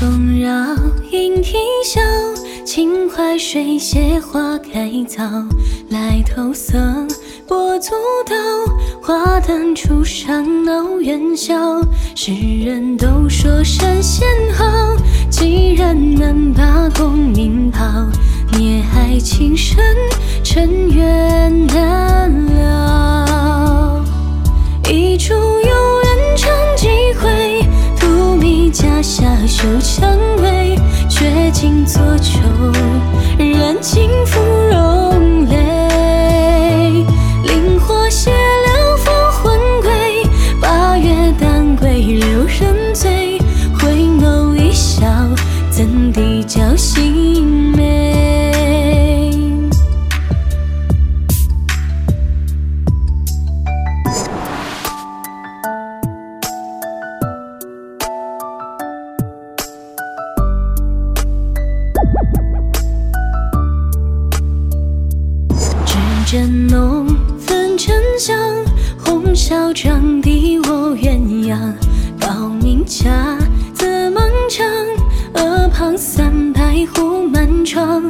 风绕莺啼笑，秦淮水榭花开早。来头色拨足道，花灯初上闹元宵。世人都说神仙好，几人能把功名抛？孽海情深，尘缘难。下休蔷薇，绝境作曲，纸针浓，粉沉香，红绡帐底卧鸳鸯。高明家，字孟尝，额旁三百户满窗。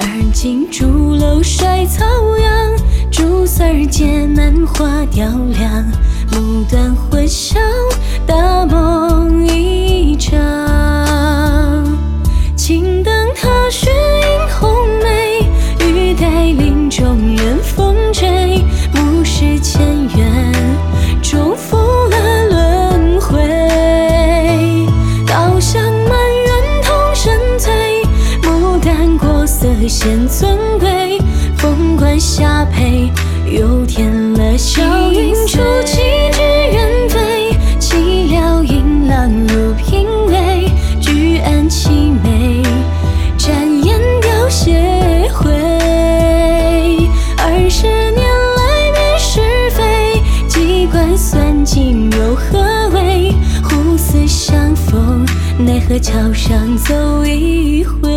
而今朱楼衰草扬，竹丝儿结满花雕梁。暮断魂消，大梦显尊贵。凤冠霞帔，又添了笑云出奇之远飞。岂料引郎入品味，举案齐眉，展颜凋谢灰。二十年来辨是非，机关算尽又何为？互似相逢，奈何桥上走一回。